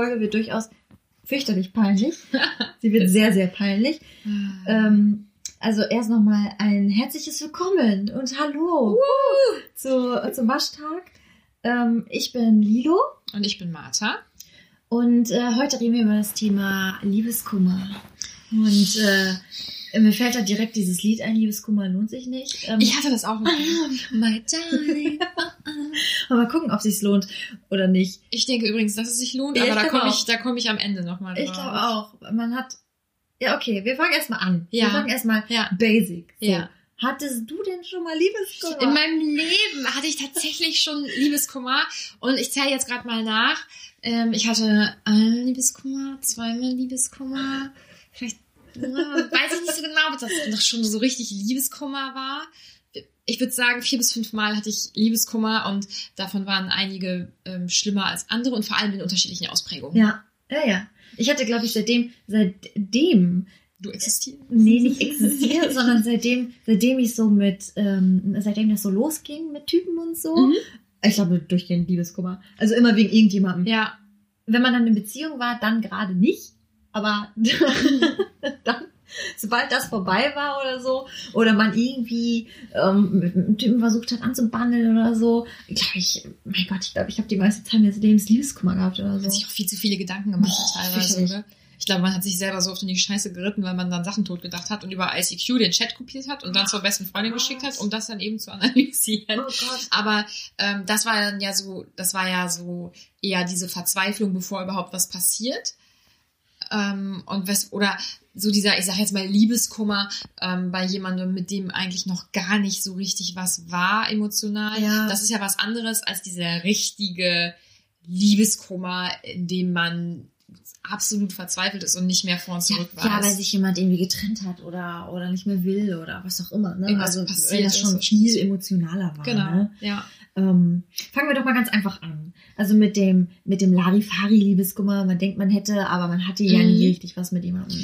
Folge wird durchaus fürchterlich peinlich. Sie wird sehr, sehr peinlich. Ähm, also erst nochmal ein herzliches Willkommen und Hallo zu, zum Waschtag. Ähm, ich bin Lilo Und ich bin Martha. und äh, heute reden wir über das Thema Liebeskummer. Und äh, mir fällt da direkt dieses Lied ein, Liebeskummer lohnt sich nicht. Ähm, Ich hatte das auch mal. my darling. Aber mal gucken, ob sich's lohnt oder nicht. Ich denke übrigens, dass es sich lohnt, Ja, aber da komme ich, da komme ich am Ende nochmal drauf. Ich glaube auch. Man hat. Ja, okay, wir fangen erstmal an. Ja. Wir fangen erstmal Ja. basic. So. Ja. Hattest du denn schon mal Liebeskummer? In meinem Leben hatte ich tatsächlich schon Liebeskummer und ich zähle jetzt gerade mal nach. Ähm, ich hatte ein Liebeskummer, zweimal Liebeskummer, vielleicht weiß ich nicht so genau, ob das noch schon so richtig Liebeskummer war. Ich würde sagen, vier bis fünf Mal hatte ich Liebeskummer und davon waren einige ähm, schlimmer als andere und vor allem in unterschiedlichen Ausprägungen. ja, ja, ja. Ich hatte, glaube ich, seitdem, seitdem, Du existierst. nee, nicht existiert, sondern seitdem, seitdem ich so mit, ähm, seitdem das so losging mit Typen und so, Mhm. ich glaube durchgehend Liebeskummer. Also immer wegen irgendjemandem. Ja, Wenn man dann in Beziehung war, dann gerade nicht, aber dann, sobald das vorbei war oder so, oder man irgendwie ähm, mit einem Typen versucht hat anzubandeln oder so, glaube ich, mein Gott, ich glaube, ich habe die meiste Zeit meines Lebens Liebeskummer gehabt oder so. hat sich auch viel zu viele Gedanken gemacht Boah, teilweise, oder? Ich glaube, man hat sich selber so oft in die Scheiße geritten, weil man dann Sachen tot gedacht hat und über ICQ den Chat kopiert hat und dann zur besten Freundin geschickt hat, um das dann eben zu analysieren. Oh Gott. Aber ähm, das war dann ja so, das war ja so eher diese Verzweiflung, bevor überhaupt was passiert. Ähm, und was, oder so dieser, ich sag jetzt mal, Liebeskummer ähm, bei jemandem, mit dem eigentlich noch gar nicht so richtig was war emotional. Ja. Das ist ja was anderes als dieser richtige Liebeskummer, in dem man absolut verzweifelt ist und nicht mehr vor und Ja, zurück weiß. ja, weil sich jemand irgendwie getrennt hat oder, oder nicht mehr will oder was auch immer. Ne? Irgendwas also passiert weil das schon viel emotionaler war. Genau, Ne? ja. Ähm, fangen wir doch mal ganz einfach an. Also mit dem, mit dem Larifari-Liebeskummer. Man denkt, man hätte, aber man hatte ja nie richtig was mit jemandem.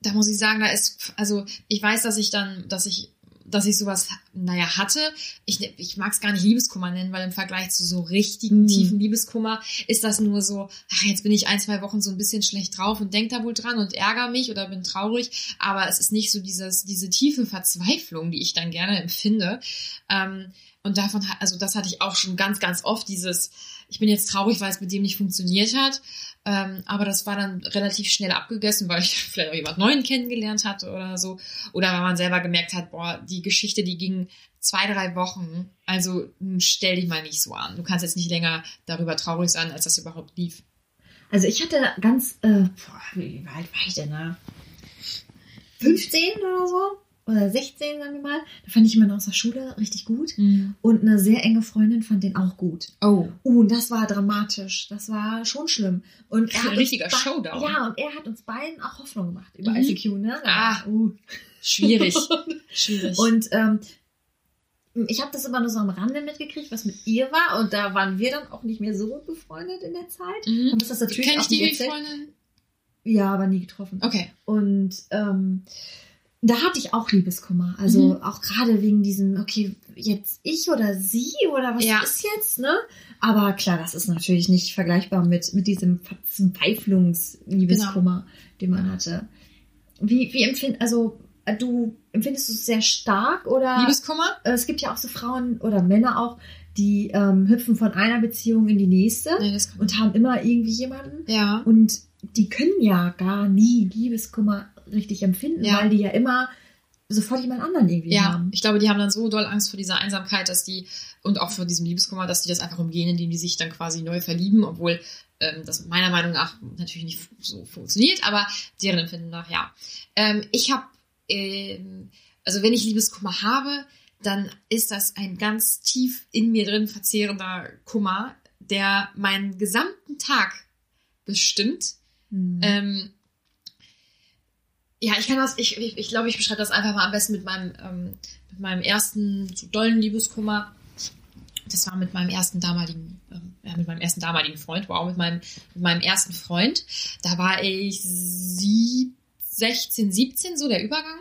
da muss ich sagen, da ist, also ich weiß, dass ich dann, dass ich, dass ich sowas, naja, hatte. Ich, ich mag es gar nicht Liebeskummer nennen, weil im Vergleich zu so richtigen Mhm. tiefen Liebeskummer ist das nur so, ach, jetzt bin ich ein, zwei Wochen so ein bisschen schlecht drauf und denk da wohl dran und ärgere mich oder bin traurig, aber es ist nicht so dieses, diese tiefe Verzweiflung, die ich dann gerne empfinde. Ähm, und davon, also das hatte ich auch schon ganz, ganz oft, dieses, ich bin jetzt traurig, weil es mit dem nicht funktioniert hat. Ähm, aber das war dann relativ schnell abgegessen, weil ich vielleicht auch jemand Neuen kennengelernt hatte oder so. Oder weil man selber gemerkt hat, boah, die Geschichte, die ging zwei, drei Wochen. Also nun stell dich mal nicht so an. Du kannst jetzt nicht länger darüber traurig sein, als das überhaupt lief. Also ich hatte ganz, äh, boah, wie alt war ich denn da? 15 oder so? Oder 16, sagen wir mal. Da fand ich jemanden aus der Schule richtig gut. Und eine sehr enge Freundin fand den auch gut. Oh. Uh, und das war dramatisch. Das war schon schlimm. Und er Ein hat richtiger uns be- Showdown. Ja, und er hat uns beiden auch Hoffnung gemacht über Mhm. ICQ, ne? Ah. Uh. Schwierig. Schwierig. Und ähm, ich habe das immer nur so am Rande mitgekriegt, was mit ihr war. Und da waren wir dann auch nicht mehr so gut befreundet in der Zeit. mhm. Und das ist natürlich Kenn ich auch nicht die. Freundin? Ja, aber nie getroffen. Okay. Und ähm, da hatte ich auch Liebeskummer. Also Mhm. auch gerade wegen diesem, okay, jetzt ich oder sie oder was Ja. ist jetzt, ne? Aber klar, das ist natürlich nicht vergleichbar mit, mit diesem Verzweiflungsliebeskummer, den man hatte. Wie, wie empfind, also äh, du empfindest du es sehr stark oder Liebeskummer? äh, es gibt ja auch so Frauen oder Männer auch, die ähm, hüpfen von einer Beziehung in die nächste Nee, und haben immer irgendwie jemanden Ja. und die können ja gar nie Liebeskummer richtig empfinden, Ja. weil die ja immer sofort jemand anderen irgendwie Ja, haben. ich glaube, die haben dann so doll Angst vor dieser Einsamkeit, dass die und auch vor diesem Liebeskummer, dass die das einfach umgehen, indem die sich dann quasi neu verlieben, obwohl ähm, das meiner Meinung nach natürlich nicht so funktioniert, aber deren Empfinden nach ja. Ähm, ich habe, ähm, also wenn ich Liebeskummer habe, dann ist das ein ganz tief in mir drin verzehrender Kummer, der meinen gesamten Tag bestimmt. Hm. Ähm, ja, ich kann das, ich, ich, ich glaube, ich beschreibe das einfach mal am besten mit meinem, ähm, mit meinem ersten so dollen Liebeskummer. Das war mit meinem ersten damaligen, ähm, mit meinem ersten damaligen Freund, wow, mit meinem, mit meinem ersten Freund. Da war ich sieb, 16, 17, so der Übergang.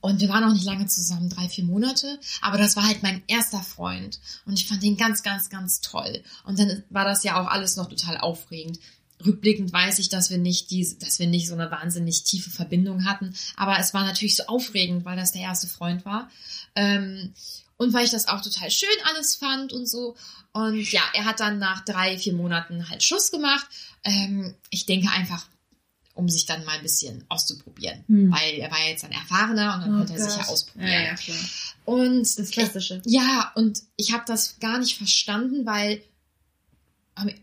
Und wir waren auch nicht lange zusammen, drei, vier Monate. Aber das war halt mein erster Freund. Und ich fand den ganz, ganz, ganz toll. Und dann war das ja auch alles noch total aufregend. Rückblickend weiß ich, dass wir nicht diese, dass wir nicht so eine wahnsinnig tiefe Verbindung hatten. Aber es war natürlich so aufregend, weil das der erste Freund war. Ähm, und weil ich das auch total schön alles fand und so. Und ja, er hat dann nach drei, vier Monaten halt Schluss gemacht. Ähm, ich denke einfach, um sich dann mal ein bisschen auszuprobieren. Hm. Weil er war ja jetzt ein Erfahrener und dann Oh konnte er sich ja ausprobieren. Ja, ja, klar. Und Das Klassische. ja, und ich habe das gar nicht verstanden, weil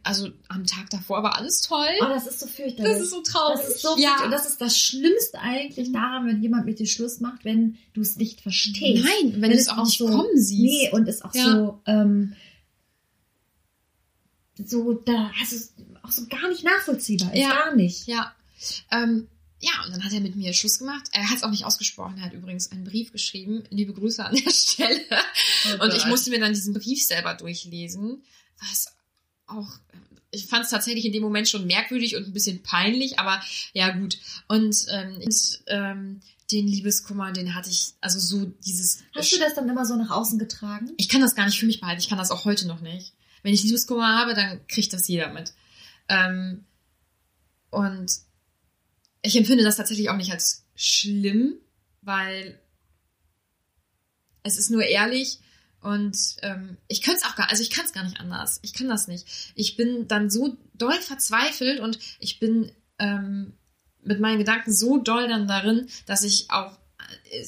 also am Tag davor war alles toll. Oh, das ist so fürchterlich. das ist so traurig. Das ist so ja. Und das ist das Schlimmste eigentlich daran, wenn jemand mit dir Schluss macht, wenn du es nicht verstehst. Nein, wenn, du es auch nicht so, kommen siehst. Nee, und es auch Ja. so, ähm, so, da hast es auch so gar nicht nachvollziehbar ist. Ja. Gar nicht. Ja. Ähm, ja, und dann hat er mit mir Schluss gemacht. Er hat es auch nicht ausgesprochen. Er hat übrigens einen Brief geschrieben. Liebe Grüße an der Stelle. Oh Und ich musste mir dann diesen Brief selber durchlesen, was auch, ich fand es tatsächlich in dem Moment schon merkwürdig und ein bisschen peinlich, aber ja gut. Und, ähm, und ähm, den Liebeskummer, den hatte ich, also so dieses. Hast du das dann immer so nach außen getragen? Ich kann das gar nicht für mich behalten. Ich kann das auch heute noch nicht. Wenn ich Liebeskummer habe, dann kriegt das jeder mit. Ähm, und ich empfinde das tatsächlich auch nicht als schlimm, weil es ist nur ehrlich und ähm, ich könnte es auch gar, also ich kann es gar nicht anders. Ich kann das nicht. Ich bin dann so doll verzweifelt und ich bin ähm, mit meinen Gedanken so doll dann darin, dass ich auch äh,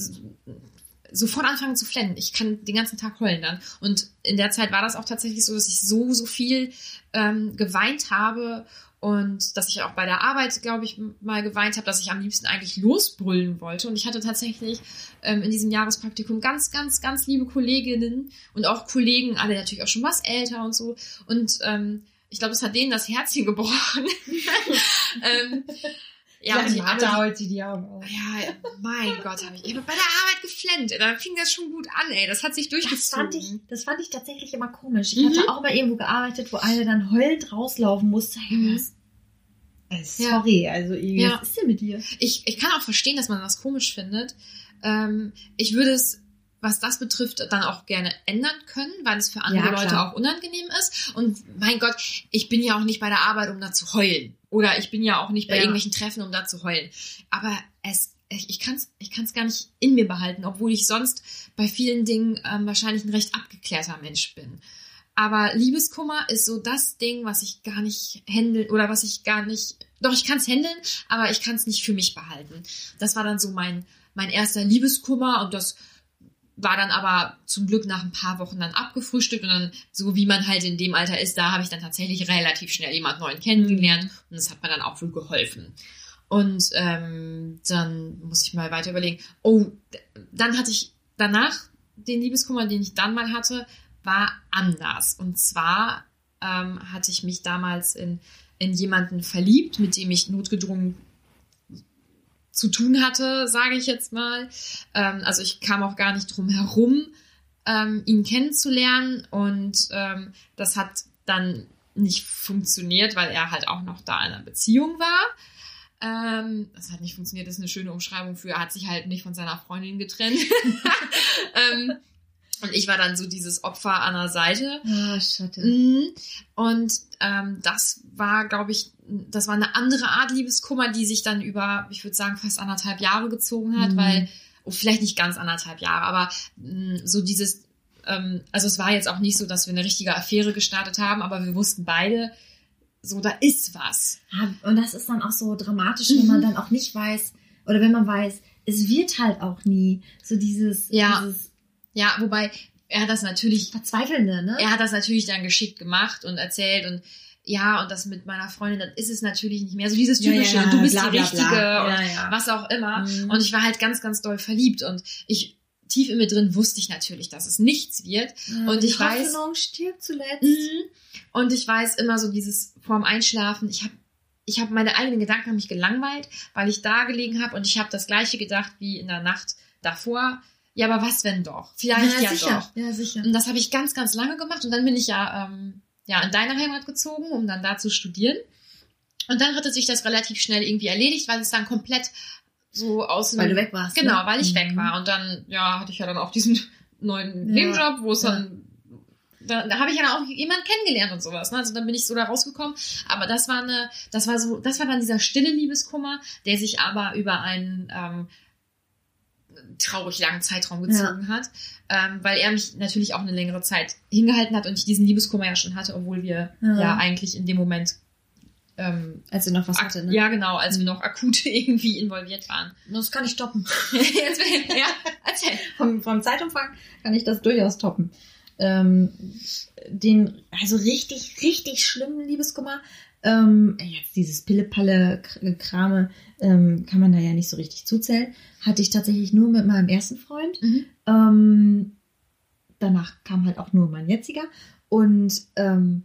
sofort anfange zu flennen. Ich kann den ganzen Tag heulen dann. Und in der Zeit war das auch tatsächlich so, dass ich so, so viel ähm, geweint habe und dass ich auch bei der Arbeit, glaube ich, mal geweint habe, dass ich am liebsten eigentlich losbrüllen wollte. Und ich hatte tatsächlich ähm, in diesem Jahrespraktikum ganz, ganz, ganz liebe Kolleginnen und auch Kollegen, alle natürlich auch schon was älter und so. Und ähm, ich glaube, es hat denen das Herzchen gebrochen. ähm, ja, und die alle, heute die Augen auf. ja, mein Gott, habe ich, ich hab bei der Arbeit geflennt. Da fing das schon gut an, ey. Das hat sich Das durchgezogen. fand, ich, das fand ich tatsächlich immer komisch. Ich Mhm. hatte auch mal irgendwo gearbeitet, wo eine dann heulend rauslaufen musste. Mhm. Äh, Sorry, also irgendwie, Ja. was ist denn mit dir? ich, ich kann auch verstehen, dass man das komisch findet. Ähm, ich würde es, was das betrifft, dann auch gerne ändern können, weil es für andere Ja. Leute auch unangenehm ist. Und mein Gott, ich bin ja auch nicht bei der Arbeit, um da zu heulen. Oder ich bin ja auch nicht bei Ja. irgendwelchen Treffen, um da zu heulen. Aber es, ich kann es ich kann's gar nicht in mir behalten, obwohl ich sonst bei vielen Dingen ähm, wahrscheinlich ein recht abgeklärter Mensch bin. Aber Liebeskummer ist so das Ding, was ich gar nicht handeln oder was ich gar nicht. Doch, ich kann es handeln, aber ich kann es nicht für mich behalten. Das war dann so mein, mein erster Liebeskummer und das war dann aber zum Glück nach ein paar Wochen dann abgefrühstückt und dann, so wie man halt in dem Alter ist, da habe ich dann tatsächlich relativ schnell jemand neuen kennengelernt und das hat mir dann auch wohl geholfen. Und ähm, dann muss ich mal weiter überlegen. Oh, dann hatte ich danach den Liebeskummer, den ich dann mal hatte, war anders. Und zwar ähm, hatte ich mich damals in, in jemanden verliebt, mit dem ich notgedrungen zu tun hatte, sage ich jetzt mal. Ähm, also ich kam auch gar nicht drum herum, ähm, ihn kennenzulernen und ähm, das hat dann nicht funktioniert, weil er halt auch noch da in einer Beziehung war. Ähm, das hat nicht funktioniert, das ist eine schöne Umschreibung für, er hat sich halt nicht von seiner Freundin getrennt. ähm, und ich war dann so dieses Opfer an der Seite. Ah. Mhm. Und ähm, das war, glaube ich, das war eine andere Art Liebeskummer, die sich dann über, ich würde sagen, fast anderthalb Jahre gezogen hat, Mhm. weil, oh, vielleicht nicht ganz anderthalb Jahre, aber mh, so dieses, ähm, also es war jetzt auch nicht so, dass wir eine richtige Affäre gestartet haben, aber wir wussten beide, so, da ist was. Und das ist dann auch so dramatisch, wenn man Mhm. dann auch nicht weiß, oder wenn man weiß, es wird halt auch nie so dieses, Ja. dieses Ja, wobei er hat das natürlich Verzweifelnde, ne? er hat das natürlich dann geschickt gemacht und erzählt und ja, und das mit meiner Freundin, dann ist es natürlich nicht mehr so dieses Ja, typische, ja, du bist bla, die bla, Richtige bla. und Ja, ja. was auch immer. Mhm. Und ich war halt ganz, ganz doll verliebt und ich, tief in mir drin wusste ich natürlich, dass es nichts wird. und die ich weiß- Hoffnung stirbt zuletzt. Mhm. Und ich weiß immer so dieses vorm Einschlafen, ich habe ich habe meine eigenen Gedanken haben mich gelangweilt, weil ich da gelegen habe und ich habe das gleiche gedacht wie in der Nacht davor. Ja, aber was wenn doch? Vielleicht ja, sicher. doch. Ja, sicher. Und das habe ich ganz, ganz lange gemacht. Und dann bin ich ja, ähm, ja in deine Heimat gezogen, um dann da zu studieren. Und dann hatte sich das relativ schnell irgendwie erledigt, weil es dann komplett so aus Weil du weg warst. Genau, ne? weil ich weg Mhm. war. Und dann, ja, hatte ich ja dann auch diesen neuen Ja. Nebenjob, wo es Ja. dann, da, da habe ich ja dann auch jemanden kennengelernt und sowas. Ne? Also dann bin ich so da rausgekommen. Aber das war eine, das war so, das war dann dieser stille Liebeskummer, der sich aber über einen ähm, traurig langen Zeitraum gezogen hat, ähm, weil er mich natürlich auch eine längere Zeit hingehalten hat und ich diesen Liebeskummer ja schon hatte, obwohl wir Ja. ja, eigentlich in dem Moment ähm, Als du noch was ak- hatte, ne? ja genau, als wir noch akut irgendwie involviert waren. Das kann ich toppen. Ja, erzähl. vom, vom Zeitumfang kann ich das durchaus toppen. Ähm, den, also richtig, richtig schlimmen Liebeskummer. Ähm, jetzt dieses Pille-Palle-Krame ähm, kann man da ja nicht so richtig zuzählen. Hatte ich tatsächlich nur mit meinem ersten Freund. Mhm. Ähm, danach kam halt auch nur mein jetziger. Und ähm,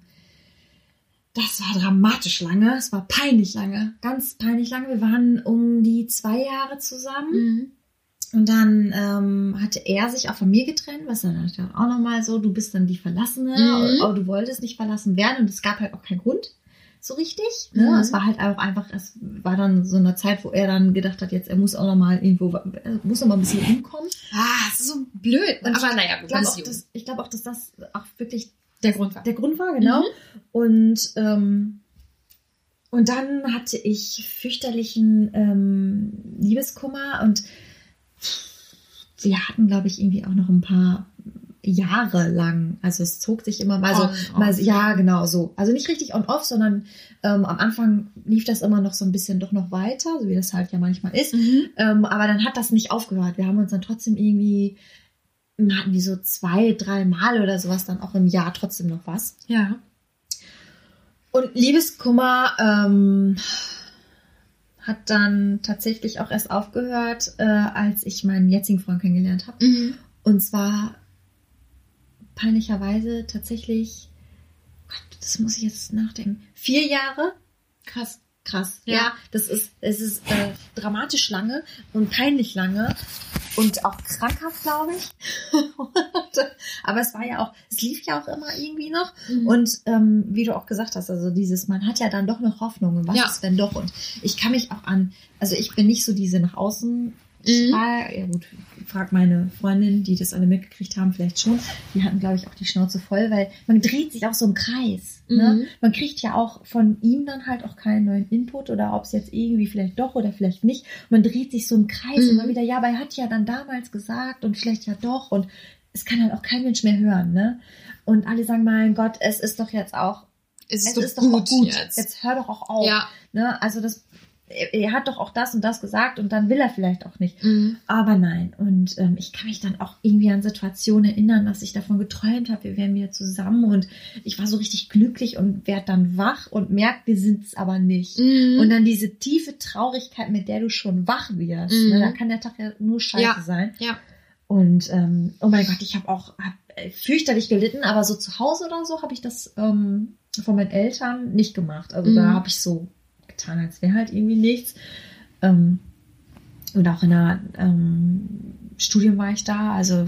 das war dramatisch lange. Es war peinlich lange. Ganz peinlich lange. Wir waren um die zwei Jahre zusammen. Mhm. Und dann ähm, hatte er sich auch von mir getrennt, was dann auch nochmal so, du bist dann die Verlassene, Mhm. aber du wolltest nicht verlassen werden und es gab halt auch keinen Grund so richtig. Ne? Mhm. Es war halt auch einfach, es war dann so eine Zeit, wo er dann gedacht hat, jetzt er muss auch nochmal irgendwo, er muss noch mal ein bisschen umkommen. Ah, das ist so blöd. Und Aber naja, Ich gut, glaube auch, dass, ich glaube auch, dass das auch wirklich der Grund war. der Grund war, genau. Und, ähm, und dann hatte ich fürchterlichen ähm, Liebeskummer und wir hatten, glaube ich, irgendwie auch noch ein paar Jahre lang. Also es zog sich immer mal so, On, mal, ja, genau so. Also nicht richtig on-off, sondern ähm, am Anfang lief das immer noch so ein bisschen doch noch weiter, so wie das halt ja manchmal ist. Mhm. Ähm, aber dann hat das nicht aufgehört. Wir haben uns dann trotzdem irgendwie, hatten wir so zwei, drei Mal oder sowas dann auch im Jahr trotzdem noch was. Ja. Und Liebeskummer ähm, hat dann tatsächlich auch erst aufgehört, äh, als ich meinen jetzigen Freund kennengelernt habe. Mhm. Und zwar peinlicherweise tatsächlich, Gott, das muss ich jetzt nachdenken, vier Jahre. Krass. Krass. Ja. Ja, das ist, es ist äh, dramatisch lange und peinlich lange und auch krankhaft, glaube ich. Aber es war ja auch, es lief ja auch immer irgendwie noch. Mhm. Und ähm, wie du auch gesagt hast, also dieses, man hat ja dann doch noch Hoffnung. Und was Ja. ist, wenn doch? Und ich kann mich auch an, also ich bin nicht so diese nach außen. Mhm. Strahl- Ja gut, frag meine Freundin, die das alle mitgekriegt haben, vielleicht schon. Die hatten, glaube ich, auch die Schnauze voll, weil man dreht sich auch so im Kreis. Ne? Mhm. Man kriegt ja auch von ihm dann halt auch keinen neuen Input oder ob es jetzt irgendwie vielleicht doch oder vielleicht nicht. Man dreht sich so im Kreis Mhm. immer wieder, ja, aber er hat ja dann damals gesagt und vielleicht ja doch und es kann halt auch kein Mensch mehr hören, ne? Und alle sagen, mein Gott, es ist doch jetzt auch, Es ist, es doch ist doch gut, gut. jetzt. Jetzt. hör doch auch auf. Ja. Ne? Also das, er, hat doch auch das und das gesagt und dann will er vielleicht auch nicht. Mhm. Aber nein. Und ähm, ich kann mich dann auch irgendwie an Situationen erinnern, dass ich davon geträumt habe, wir wären wieder zusammen und ich war so richtig glücklich und werd dann wach und merke, wir sind es aber nicht. Mhm. Und dann diese tiefe Traurigkeit, mit der du schon wach wirst. Mhm. Ne? Da kann der Tag ja nur scheiße Ja. sein. Ja. Und ähm, oh mein Gott, ich habe auch hab, äh, fürchterlich gelitten, aber so zu Hause oder so habe ich das ähm, von meinen Eltern nicht gemacht. Also Mhm. da habe ich so getan, als wäre halt irgendwie nichts. Ähm, und auch in der ähm, Studium war ich da, also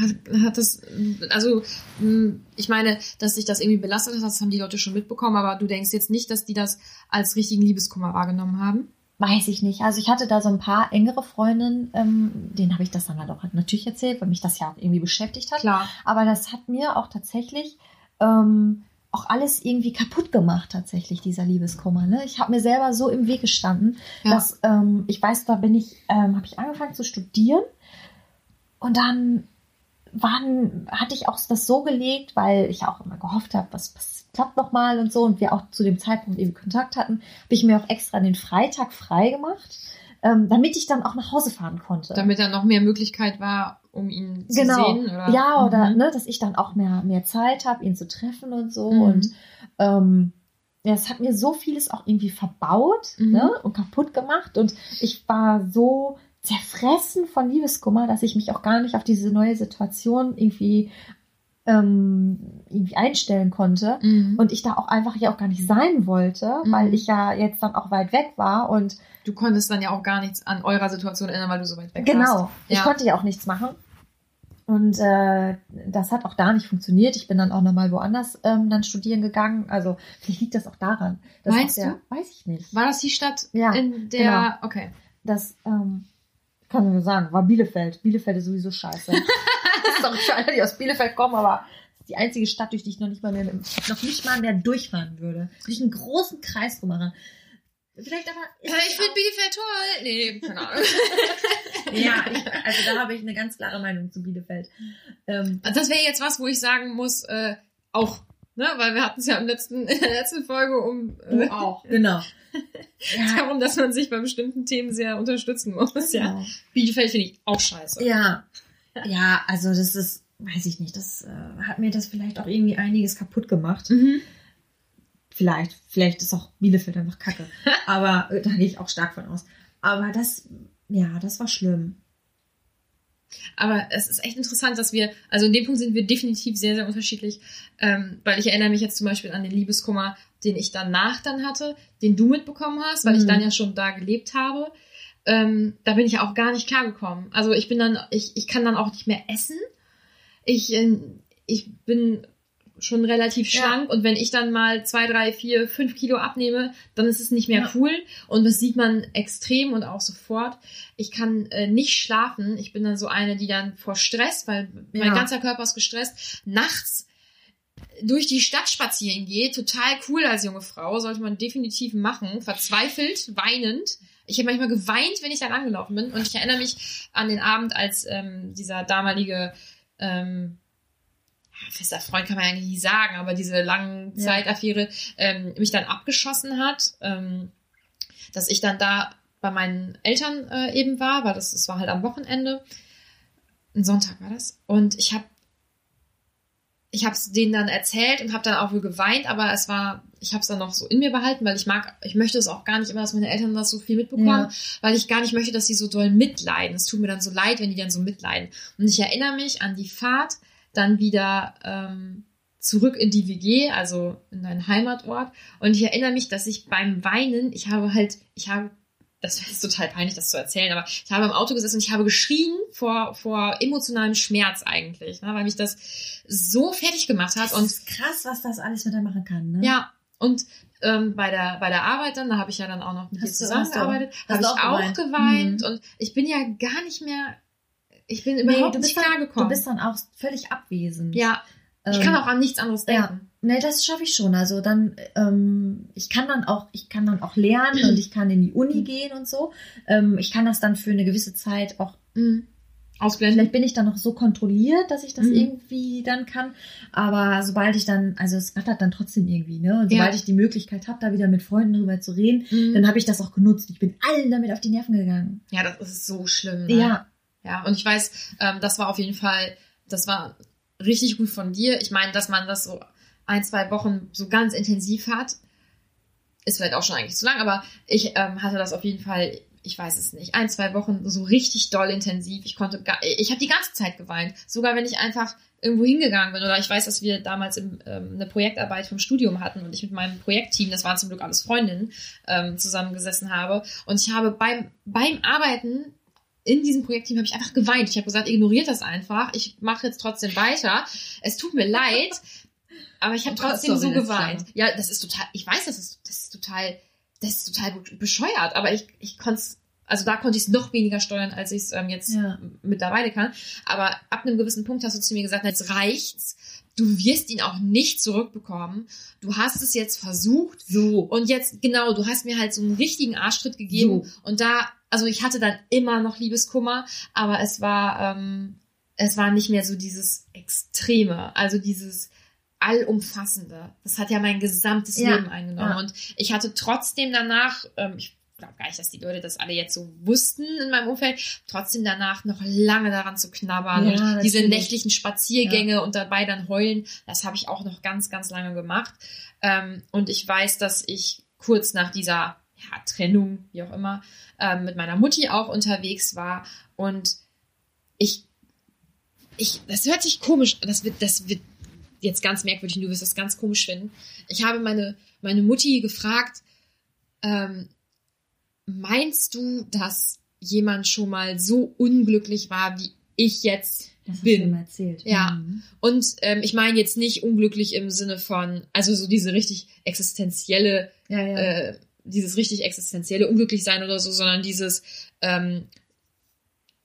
Hat, hat das, also mh, ich meine, dass sich das irgendwie belastet hat, das haben die Leute schon mitbekommen, aber du denkst jetzt nicht, dass die das als richtigen Liebeskummer wahrgenommen haben? Weiß ich nicht. Also ich hatte da so ein paar engere Freundinnen, ähm, denen habe ich das dann halt auch natürlich erzählt, weil mich das ja auch irgendwie beschäftigt hat. Klar. Aber das hat mir auch tatsächlich ähm, auch alles irgendwie kaputt gemacht, tatsächlich, dieser Liebeskummer. Ne? Ich habe mir selber so im Weg gestanden, Ja. dass ähm, ich weiß, da bin ich, ähm, habe ich angefangen zu studieren und dann waren, hatte ich auch das so gelegt, weil ich auch immer gehofft habe, was, was klappt noch mal und so und wir auch zu dem Zeitpunkt eben Kontakt hatten, habe ich mir auch extra den Freitag frei gemacht, ähm, damit ich dann auch nach Hause fahren konnte. Damit dann noch mehr Möglichkeit war, um ihn zu genau. sehen? Oder? Ja, oder Mhm. ne, dass ich dann auch mehr, mehr Zeit habe, ihn zu treffen und so. Mhm. Und ähm, ja, es hat mir so vieles auch irgendwie verbaut Mhm. ne, und kaputt gemacht. Und ich war so zerfressen von Liebeskummer, dass ich mich auch gar nicht auf diese neue Situation irgendwie, ähm, irgendwie einstellen konnte. Mhm. Und ich da auch einfach ja auch gar nicht sein wollte, Mhm. weil ich ja jetzt dann auch weit weg war und du konntest dann ja auch gar nichts an eurer Situation ändern, weil du so weit weg warst. Genau, ich Ja. konnte ja auch nichts machen. Und äh, das hat auch da nicht funktioniert. Ich bin dann auch nochmal woanders ähm, dann studieren gegangen. Also vielleicht liegt das auch daran. dass Meinst der, Weiß ich nicht. War das die Stadt, Ja, in der, genau. okay. das, ähm, kann ich nur sagen, war Bielefeld. Bielefeld ist sowieso scheiße. Sorry für alle, die aus Bielefeld kommen, aber die einzige Stadt, durch die ich noch nicht mal mehr, noch nicht mal mehr durchfahren würde. Durch einen großen Kreis rummachen. Vielleicht aber. Ja, ich finde Bielefeld toll. Nee, keine Ahnung. ja, ich, also da habe ich eine ganz klare Meinung zu Bielefeld. Ähm, Also das wäre jetzt was, wo ich sagen muss, äh, auch, ne, weil wir hatten es ja im letzten, in der letzten Folge um äh, auch. Genau. Darum, dass man sich bei bestimmten Themen sehr unterstützen muss. Ja. genau. Bielefeld finde ich auch scheiße. Ja. Ja, also das ist, weiß ich nicht, das äh, hat mir das vielleicht auch irgendwie einiges kaputt gemacht. Mhm. Vielleicht, vielleicht ist auch Bielefeld einfach kacke. Aber äh, da gehe ich auch stark von aus. Aber das, ja, das war schlimm. Aber es ist echt interessant, dass wir, also in dem Punkt sind wir definitiv sehr, sehr unterschiedlich, ähm, weil ich erinnere mich jetzt zum Beispiel an den Liebeskummer, den ich danach dann hatte, den du mitbekommen hast, weil ich Mhm. dann ja schon da gelebt habe. Ähm, da bin ich auch gar nicht klargekommen. Also ich bin dann, ich, ich kann dann auch nicht mehr essen. Ich, äh, ich bin schon relativ Ja. schlank und wenn ich dann mal zwei, drei, vier, fünf Kilo abnehme, dann ist es nicht mehr Ja. cool und das sieht man extrem und auch sofort. Ich kann äh, nicht schlafen. Ich bin dann so eine, die dann vor Stress, weil mein Ja. ganzer Körper ist gestresst, nachts durch die Stadt spazieren geht. Total cool als junge Frau, sollte man definitiv machen. Verzweifelt, weinend. Ich habe manchmal geweint, wenn ich da angelaufen bin. Und ich erinnere mich an den Abend, als ähm, dieser damalige ähm, ja, fester Freund kann man eigentlich nicht sagen, aber diese langen Ja. Zeitaffäre ähm, mich dann abgeschossen hat, ähm, dass ich dann da bei meinen Eltern äh, eben war, weil das, das war halt am Wochenende. Ein Sonntag war das. Und ich habe ich habe es denen dann erzählt und habe dann auch wohl geweint, aber es war, ich habe es dann noch so in mir behalten, weil ich mag, ich möchte es auch gar nicht immer, dass meine Eltern das so viel mitbekommen, Ja. weil ich gar nicht möchte, dass sie so doll mitleiden. Es tut mir dann so leid, wenn die dann so mitleiden. Und ich erinnere mich an die Fahrt dann wieder ähm, zurück in die WG, also in deinen Heimatort. Und ich erinnere mich, dass ich beim Weinen, ich habe halt, ich habe, das ist total peinlich, das zu erzählen, aber ich habe im Auto gesessen und ich habe geschrien vor, vor emotionalem Schmerz eigentlich, ne, weil mich das so fertig gemacht hat. Das Und ist krass, was das alles mit einem machen kann, ne? ja, und ähm, bei der bei der Arbeit dann, da habe ich ja dann auch noch mit dir Hast auch- zusammengearbeitet, hast habe du ich auch geweint? geweint Mhm. und ich bin ja gar nicht mehr, ich bin Nee, überhaupt du nicht klargekommen. Du bist dann auch völlig abwesend. ja, ich Ähm, kann auch an nichts anderes ja. denken. Ne, das schaffe ich schon. Also dann, ähm, ich kann dann auch, ich kann dann auch lernen und ich kann in die Uni gehen und so. Ähm, ich kann das dann für eine gewisse Zeit auch, Mhm. Ausblenden. vielleicht bin ich dann noch so kontrolliert, dass ich das Mhm. irgendwie dann kann. Aber sobald ich dann, also es rattert dann trotzdem irgendwie, ne? Und sobald Ja. ich die Möglichkeit habe, da wieder mit Freunden drüber zu reden, Mhm. dann habe ich das auch genutzt. Ich bin allen damit auf die Nerven gegangen. Ja, das ist so schlimm. Ne? Ja, Ja, und ich weiß, ähm, das war auf jeden Fall, das war richtig gut von dir. Ich meine, dass man das so ein, zwei Wochen so ganz intensiv hat, ist vielleicht auch schon eigentlich zu lang, aber ich ähm, hatte das auf jeden Fall, ich weiß es nicht, ein, zwei Wochen so richtig doll intensiv. Ich konnte, gar, ich habe die ganze Zeit geweint, sogar wenn ich einfach irgendwo hingegangen bin oder ich weiß, dass wir damals im, ähm, eine Projektarbeit vom Studium hatten und ich mit meinem Projektteam, das waren zum Glück alles Freundinnen, ähm, zusammengesessen habe und ich habe beim beim Arbeiten in diesem Projektteam habe ich einfach geweint. Ich habe gesagt, ignoriert das einfach. Ich mache jetzt trotzdem weiter. Es tut mir leid, aber ich habe trotzdem so geweint. Ja, das ist total, ich weiß, das ist, das ist total, das ist total bescheuert, aber ich, ich konnte also da konnte ich es noch weniger steuern, als ich es ähm, jetzt Ja. mittlerweile kann. Aber ab einem gewissen Punkt hast du zu mir gesagt, jetzt reicht's. Du wirst ihn auch nicht zurückbekommen. Du hast es jetzt versucht. so. Und jetzt, genau, du hast mir halt so einen richtigen Arschtritt gegeben. So. Und da, also ich hatte dann immer noch Liebeskummer, aber es war, ähm, es war nicht mehr so dieses Extreme, also dieses Allumfassende. Das hat ja mein gesamtes Ja, Leben eingenommen. ja. Und ich hatte trotzdem danach, ähm, ich glaube gar nicht, dass die Leute das alle jetzt so wussten in meinem Umfeld, trotzdem danach noch lange daran zu knabbern Ja, und diese nächtlichen Spaziergänge und dabei dann heulen, das habe ich auch noch ganz, ganz lange gemacht. Ähm, und ich weiß, dass ich kurz nach dieser ja, Trennung, wie auch immer, ähm, mit meiner Mutti auch unterwegs war und ich, ich, das hört sich komisch, das wird, das wird jetzt ganz merkwürdig du wirst das ganz komisch finden. Ich habe meine, meine Mutti gefragt, ähm, meinst du, dass jemand schon mal so unglücklich war, wie ich jetzt Das hast bin? du mir erzählt. Ja. Mhm. Und ähm, ich meine jetzt nicht unglücklich im Sinne von, also so diese richtig existenzielle Ja, ja. äh, dieses richtig existenzielle Unglücklichsein oder so, sondern dieses ähm,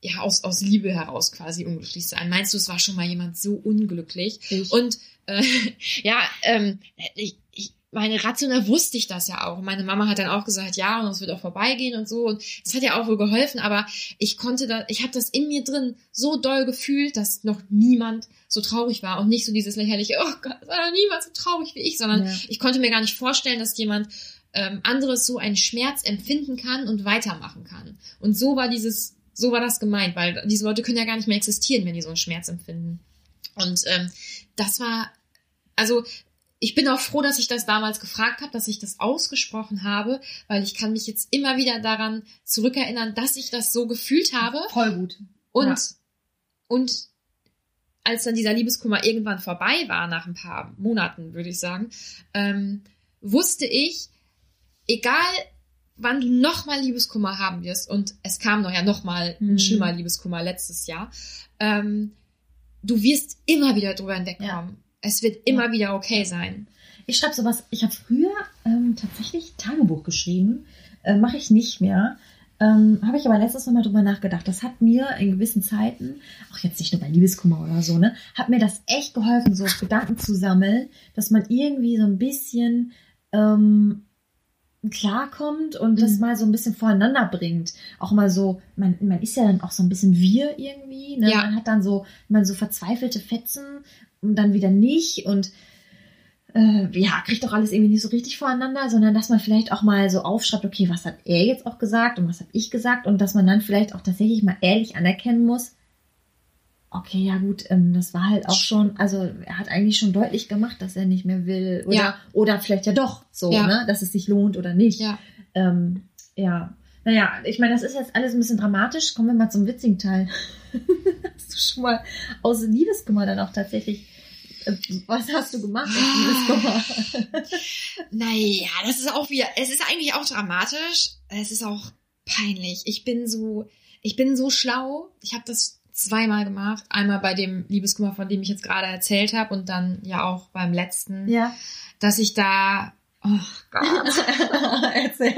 ja aus aus Liebe heraus quasi unglücklich sein. Meinst du, es war schon mal jemand so unglücklich? Ich. Und äh, ja, ähm, ich, ich meine, rational wusste ich das ja auch. Meine Mama hat dann auch gesagt, ja, und es wird auch vorbeigehen und so. Und es hat ja auch wohl geholfen, aber ich konnte da, ich habe das in mir drin so doll gefühlt, dass noch niemand so traurig war und nicht so dieses lächerliche, oh Gott, es war noch niemand so traurig wie ich, sondern Ja. ich konnte mir gar nicht vorstellen, dass jemand ähm, anderes so einen Schmerz empfinden kann und weitermachen kann. Und so war dieses, so war das gemeint, weil diese Leute können ja gar nicht mehr existieren, wenn die so einen Schmerz empfinden. Und ähm, das war, also ich bin auch froh, dass ich das damals gefragt habe, dass ich das ausgesprochen habe, weil ich kann mich jetzt immer wieder daran zurückerinnern, dass ich das so gefühlt habe. Voll gut. Und, Ja. und als dann dieser Liebeskummer irgendwann vorbei war, nach ein paar Monaten, würde ich sagen, ähm, wusste ich, egal wann du nochmal Liebeskummer haben wirst, und es kam noch ja nochmal ein Mhm. schlimmer Liebeskummer letztes Jahr, ähm, du wirst immer wieder drüber hinwegkommen. Ja. Es wird immer wieder okay sein. Ich schreibe sowas, ich habe früher ähm, tatsächlich Tagebuch geschrieben, äh, mache ich nicht mehr. Ähm, habe ich aber letztes Mal drüber nachgedacht. Das hat mir in gewissen Zeiten, auch jetzt nicht nur bei Liebeskummer oder so, ne, hat mir das echt geholfen, so Gedanken zu sammeln, dass man irgendwie so ein bisschen ähm, klarkommt und das Mhm. mal so ein bisschen voreinander bringt. Auch mal so, man, man ist ja dann auch so ein bisschen wir irgendwie. Ne? Ja. Man hat dann so, man so verzweifelte Fetzen und dann wieder nicht und äh, ja, kriegt doch alles irgendwie nicht so richtig voreinander, sondern dass man vielleicht auch mal so aufschreibt, okay, was hat er jetzt auch gesagt und was habe ich gesagt und dass man dann vielleicht auch tatsächlich mal ehrlich anerkennen muss, okay, ja gut, ähm, das war halt auch schon, also er hat eigentlich schon deutlich gemacht, dass er nicht mehr will oder, Ja. oder vielleicht ja doch so, Ja. ne, dass es sich lohnt oder nicht. Ja. Ähm, ja. Naja, ich meine, das ist jetzt alles ein bisschen dramatisch. Kommen wir mal zum witzigen Teil. hast du schon mal aus Liebeskummer dann auch tatsächlich, äh, was hast du gemacht aus Liebeskummer? Naja, das ist auch wieder, es ist eigentlich auch dramatisch. Es ist auch peinlich. Ich bin so, ich bin so schlau. Ich habe das zweimal gemacht. Einmal bei dem Liebeskummer, von dem ich jetzt gerade erzählt habe und dann ja auch beim letzten, ja. dass ich da, oh Gott. Erzähl.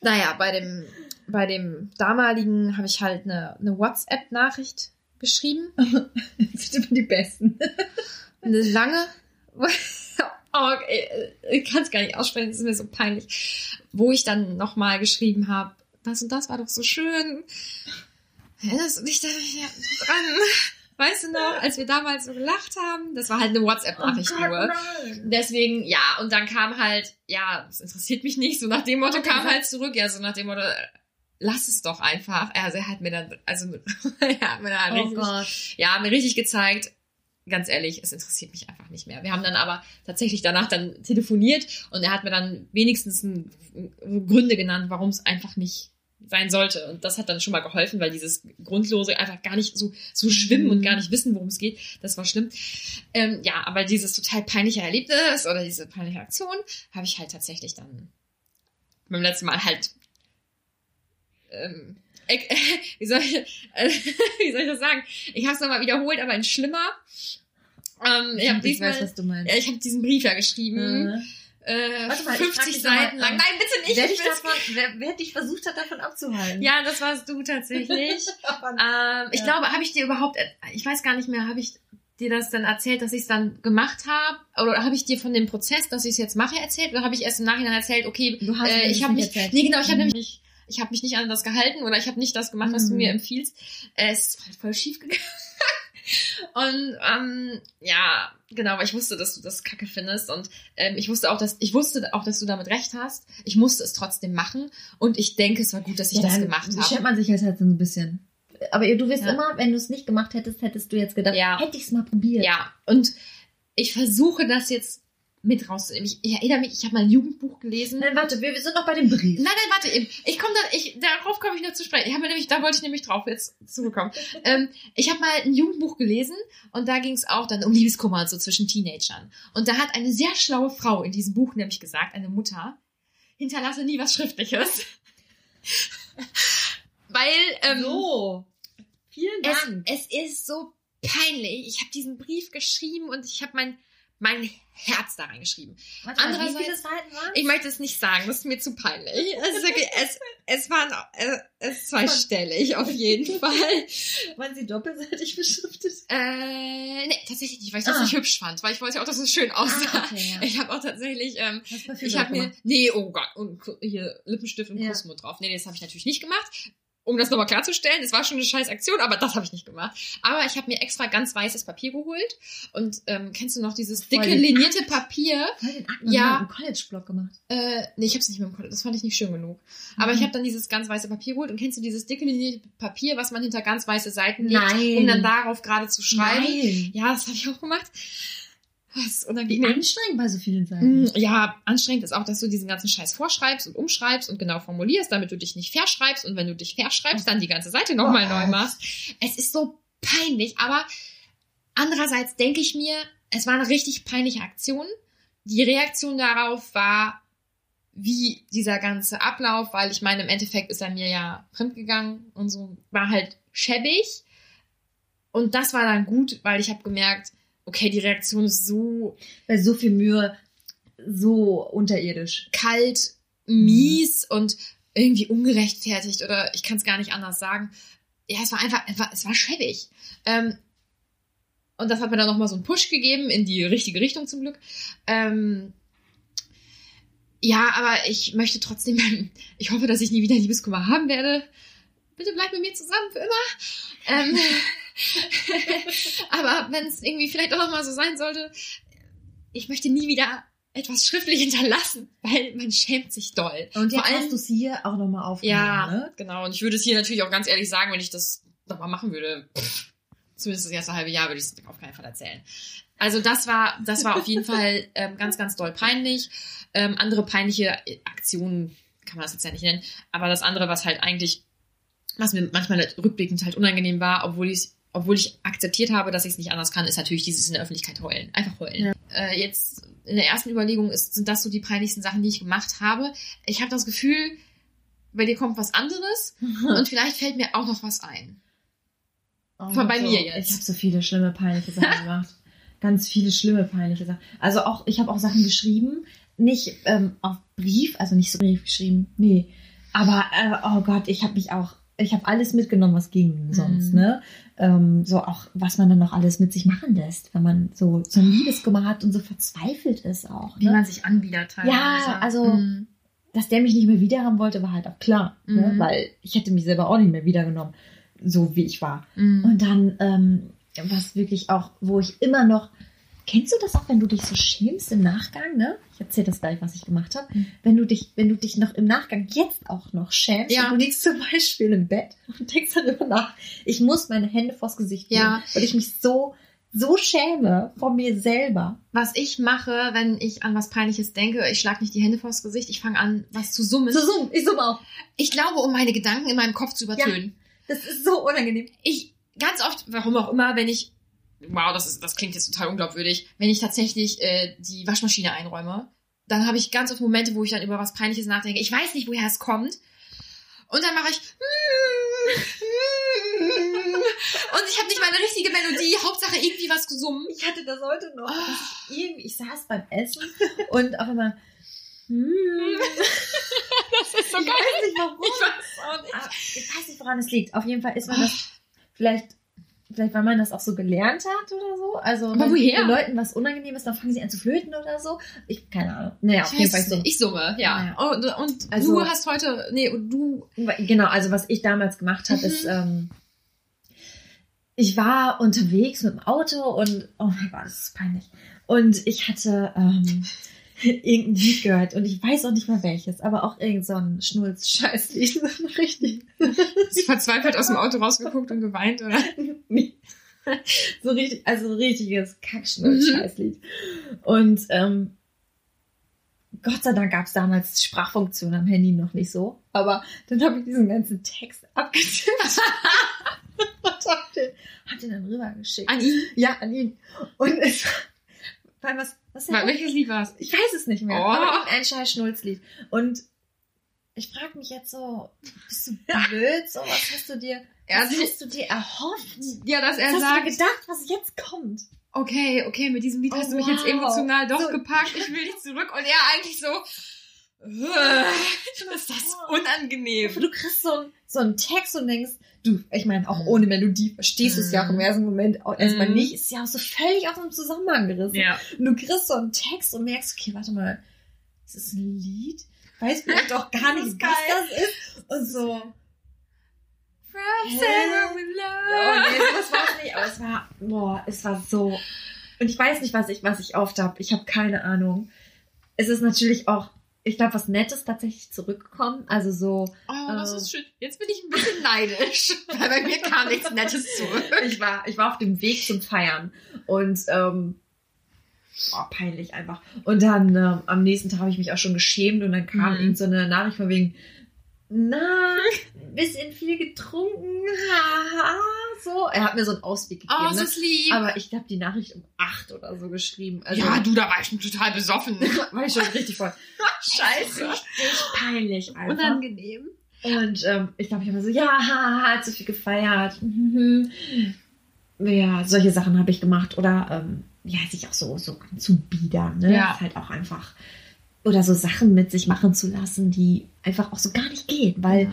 naja, bei dem, bei dem damaligen habe ich halt eine, eine WhatsApp-Nachricht geschrieben. Das sind immer die Besten. Eine lange. Oh. Ich kann es gar nicht aussprechen, es ist mir so peinlich. Wo ich dann nochmal geschrieben habe, das und das war doch so schön. Erinnerst du dich da dran? Weißt du noch, als wir damals so gelacht haben? Das war halt eine WhatsApp-Nachricht Oh nur. nein. Deswegen, ja, und dann kam halt, ja, das interessiert mich nicht, so nach dem Motto kam halt zurück, ja, so nach dem Motto, lass es doch einfach. Also er hat mir dann, also, er hat mir dann Oh richtig, Gott. ja, mir richtig gezeigt, ganz ehrlich, es interessiert mich einfach nicht mehr. Wir haben dann aber tatsächlich danach dann telefoniert und er hat mir dann wenigstens Gründe genannt, warum es einfach nicht sein sollte. Und das hat dann schon mal geholfen, weil dieses Grundlose einfach gar nicht so, so schwimmen und gar nicht wissen, worum es geht, das war schlimm. Ähm, ja, aber dieses total peinliche Erlebnis oder diese peinliche Aktion habe ich halt tatsächlich dann beim letzten Mal halt ähm, äh, wie, soll ich, äh, wie soll ich das sagen? Ich habe es nochmal wiederholt, aber in schlimmer. Ähm, ich habe ich diesmal, weiß, was du meinst. ja, ich habe diesen Brief ja geschrieben, Äh, äh, Warte mal, ich frag 50 dich noch mal, Seiten lang. Nein, bitte nicht. wer, ich dich davon, wer, wer dich versucht hat, davon abzuhalten. ja, das warst du tatsächlich. ähm, ich Ja. glaube, habe ich dir überhaupt, ich weiß gar nicht mehr, habe ich dir das dann erzählt, dass ich es dann gemacht habe? Oder habe ich dir von dem Prozess, dass ich es jetzt mache, erzählt? Oder habe ich erst im Nachhinein erzählt, okay, Du hast äh, ich habe mich, erzählt. nee genau, ich habe Mhm. nämlich nicht, ich habe mich nicht an das gehalten oder ich habe nicht das gemacht, was du Mhm. mir empfiehlst. Äh, es ist halt voll schief gegangen. Und ähm, ja, genau, aber ich wusste, dass du das Kacke findest und ähm, ich wusste auch, dass ich wusste auch, dass du damit recht hast. Ich musste es trotzdem machen und ich denke, es war gut, dass ich ja, das gemacht schämt habe. man sich halt, halt so ein bisschen. Aber du wirst Ja. immer, wenn du es nicht gemacht hättest, hättest du jetzt gedacht, Ja. hätte ich es mal probiert. Ja, und ich versuche das jetzt mit rauszunehmen. Ich, ich erinnere mich, ich habe mal ein Jugendbuch gelesen. Nein, warte, wir, wir sind noch bei dem Brief. Nein, nein, warte eben. Ich komme da, ich, darauf komme ich noch zu sprechen. Ich habe nämlich, da wollte ich nämlich drauf jetzt zurückkommen. ähm, ich habe mal ein Jugendbuch gelesen und da ging es auch dann um Liebeskummer so zwischen Teenagern. Und da hat eine sehr schlaue Frau in diesem Buch nämlich gesagt, eine Mutter, hinterlasse nie was Schriftliches. Weil ähm, so. Vielen es, Dank. es ist so peinlich. Ich habe diesen Brief geschrieben und ich habe mein mein Herz da reingeschrieben. Warte mal, wie Andererseits- viele Seiten waren Ich möchte es nicht sagen, das ist mir zu peinlich. Wirklich, es, es waren äh, es ist zweistellig auf jeden Fall. Waren sie doppelseitig beschriftet? Äh, nee, tatsächlich nicht, weil ich das Ah. nicht hübsch fand, weil ich wollte ja auch, dass es schön aussah. Ah, okay, ja. Ich habe auch tatsächlich, ähm, ich habe mir, nee, oh Gott, und hier Lippenstift und Ja. Kussmund drauf. Nee, das habe ich natürlich nicht gemacht. Um das nochmal klarzustellen, es war schon eine scheiß Aktion, aber das habe ich nicht gemacht. Aber ich habe mir extra ganz weißes Papier geholt und ähm, kennst du noch dieses Voll dicke linierte Papier? Voll den Akten Ja. im College-Blog gemacht. Äh, nee, ich habe es nicht mit dem College, das fand ich nicht schön genug. Aber ich Mhm. habe dann dieses ganz weiße Papier geholt und kennst du dieses dicke linierte Papier, was man hinter ganz weiße Seiten legt, Nein. um dann darauf gerade zu schreiben? Nein. Ja, das habe ich auch gemacht. Das ist Wie unangenehm. anstrengend bei so vielen Seiten. Mm, Ja, anstrengend ist auch, dass du diesen ganzen Scheiß vorschreibst und umschreibst und genau formulierst, damit du dich nicht verschreibst und wenn du dich verschreibst, dann die ganze Seite nochmal neu machst. Es ist so peinlich, aber andererseits denke ich mir, es war eine richtig peinliche Aktion. Die Reaktion darauf war, wie dieser ganze Ablauf, weil ich meine, im Endeffekt ist er mir ja fremdgegangen und so, war halt schäbig. Und das war dann gut, weil ich habe gemerkt, okay, die Reaktion ist so Bei so viel Mühe, so unterirdisch. kalt, mies und irgendwie ungerechtfertigt oder ich kann es gar nicht anders sagen. Ja, es war einfach, es war, es war schäbig. Ähm, und das hat mir dann nochmal so einen Push gegeben in die richtige Richtung zum Glück. Ähm, ja, aber ich möchte trotzdem, ich hoffe, dass ich nie wieder Liebeskummer haben werde. Bitte bleib mit mir zusammen für immer. Ähm, aber wenn es irgendwie vielleicht auch nochmal so sein sollte, ich möchte nie wieder etwas schriftlich hinterlassen, weil man schämt sich doll. Und Vor jetzt allem- hast du es hier auch nochmal aufgenommen, Ja, ne? genau. Und ich würde es hier natürlich auch ganz ehrlich sagen, wenn ich das nochmal machen würde, pff, zumindest das erste halbe Jahr, würde ich es auf keinen Fall erzählen. Also das war, das war auf jeden Fall ähm, ganz, ganz doll peinlich. Ähm, andere peinliche Aktionen kann man das jetzt ja nicht nennen. Aber das andere, was halt eigentlich, was mir manchmal halt rückblickend halt unangenehm war, obwohl ich obwohl ich akzeptiert habe, dass ich es nicht anders kann, ist natürlich dieses in der Öffentlichkeit heulen. Einfach heulen. Ja. Äh, jetzt in der ersten Überlegung ist, sind das so die peinlichsten Sachen, die ich gemacht habe. Ich habe das Gefühl, bei dir kommt was anderes und vielleicht fällt mir auch noch was ein. Oh, Von bei so, mir jetzt. Ich habe so viele schlimme, peinliche Sachen gemacht. Ganz viele schlimme, peinliche Sachen. Also auch, ich habe auch Sachen geschrieben, nicht ähm, auf Brief, also nicht so Brief geschrieben, nee. Aber, äh, oh Gott, ich habe mich auch, ich habe alles mitgenommen, was ging sonst, Mhm. ne? Ähm, so auch, was man dann noch alles mit sich machen lässt, wenn man so, so ein Liebeskummer hat und so verzweifelt ist auch. Ne? sich anbietet. Ja, also- Mhm. Dass der mich nicht mehr wieder haben wollte, war halt auch klar, ne? Mhm. weil ich hätte mich selber auch nicht mehr wiedergenommen, so wie ich war. Mhm. Und dann, ähm, was wirklich auch, wo ich immer noch, kennst du das auch, wenn du dich so schämst im Nachgang, ne? Ich erzähle das gleich, was ich gemacht habe. Mhm. Wenn du dich, wenn du dich noch im Nachgang jetzt auch noch schämst, Ja. und du liegst zum Beispiel im Bett und denkst darüber nach, ich muss meine Hände vors Gesicht nehmen, Ja. weil ich mich so, so schäme vor mir selber. was ich mache, wenn ich an was Peinliches denke, ich schlage nicht die Hände vors Gesicht, ich fange an, was zu summen. So, so, ich summe auch. Ich glaube, um meine Gedanken in meinem Kopf zu übertönen. Das ist so unangenehm. ich ganz oft, warum auch immer, wenn ich, wow, das ist, das klingt jetzt total unglaubwürdig, wenn ich tatsächlich äh, die Waschmaschine einräume, dann habe ich ganz oft Momente, wo ich dann über was Peinliches nachdenke. Ich weiß nicht, woher es kommt. Und dann mache ich und ich habe nicht mal eine richtige Melodie, Hauptsache irgendwie was gesummt. Ich hatte das heute noch. Ah. ich, irgendwie, ich saß beim Essen und auf einmal, Das ist so ich weiß nicht warum. Ich weiß auch nicht. Aber ich weiß nicht, woran es liegt. Auf jeden Fall ist man das vielleicht, vielleicht weil man das auch so gelernt hat oder so. Also Aber wenn woher? den Leuten was unangenehm ist, dann fangen sie an zu flöten oder so. Ich keine Ahnung. Naja, auf Ich, jeden Fall so. ich summe, ja. Ja. Und, und Also- du hast heute, nee, und du, Genau, also was ich damals gemacht habe, Mhm. ist, ähm, ich war unterwegs mit dem Auto und, oh mein Gott, das ist peinlich. Und ich hatte ähm, irgendein Lied gehört und ich weiß auch nicht mehr welches, aber auch irgend so ein Schnulz-Scheißlied. Richtig. hast verzweifelt aus dem Auto rausgeguckt und geweint, oder? Nee. so richtig, also richtiges Kackschnulz-Scheißlied. Und ähm, Gott sei Dank gab es damals Sprachfunktion am Handy noch nicht so. Aber dann habe ich diesen ganzen Text abgetippt und hab den, hab den dann rübergeschickt. An ihn. Ja, an ihn. Und es war was, was Wa- Welches Lied war's? ich weiß es nicht mehr. Oh. Aber irgendein scheiß Schnulzlied. Und ich frage mich jetzt so, bist du blöd? So, was hast du dir, Er was hast du dir erhofft? Ja, dass er Was hast du sagt, gedacht, was jetzt kommt? okay, okay, mit diesem Lied Oh, hast du mich jetzt emotional doch So- gepackt, ich will dich zurück. Und er eigentlich so, ist das unangenehm. Du kriegst so, einen- so einen Text und denkst, du, ich meine, auch ohne Melodie verstehst du es ja auch im ersten Moment auch erstmal Mhm. nicht. Ist ja auch so völlig aus dem Zusammenhang gerissen. Ja. Und du kriegst so einen Text und merkst, okay, warte mal, ist das ein Lied? Weiß vielleicht auch gar Das nicht, was das ist. Und so, From? Sarah with oh, Love. nee, sowas war es nicht, aber es war, boah, es war so. Und ich weiß nicht, was ich, was ich oft habe. Ich habe keine Ahnung. Es ist natürlich auch, ich glaube, was Nettes tatsächlich zurückgekommen. Also so, Oh, das Äh. ist schön. Jetzt bin ich ein bisschen neidisch, weil bei mir kam nichts Nettes zurück. ich war, ich war auf dem Weg zum Feiern und ähm, oh, peinlich einfach. Und dann ähm, am nächsten Tag habe ich mich auch schon geschämt und dann kam Mhm. irgend so eine Nachricht von wegen, na, bisschen viel getrunken, haha, so. Er hat mir so einen Ausweg gegeben. Oh, ne? das ist lieb. Aber ich habe die Nachricht um acht oder so geschrieben. Also ja, du, da war ich schon total besoffen. war ich schon richtig voll. Scheiße. Richtig peinlich einfach. Unangenehm. Und ähm, ich glaube, ich habe so, ja, haha, hat so viel gefeiert. Mhm. Ja, solche Sachen habe ich gemacht. Oder ja, sich auch so, so anzubiedern. Ne? Ja. Ist halt auch einfach. Oder so Sachen mit sich machen zu lassen, die einfach auch so gar nicht gehen. Weil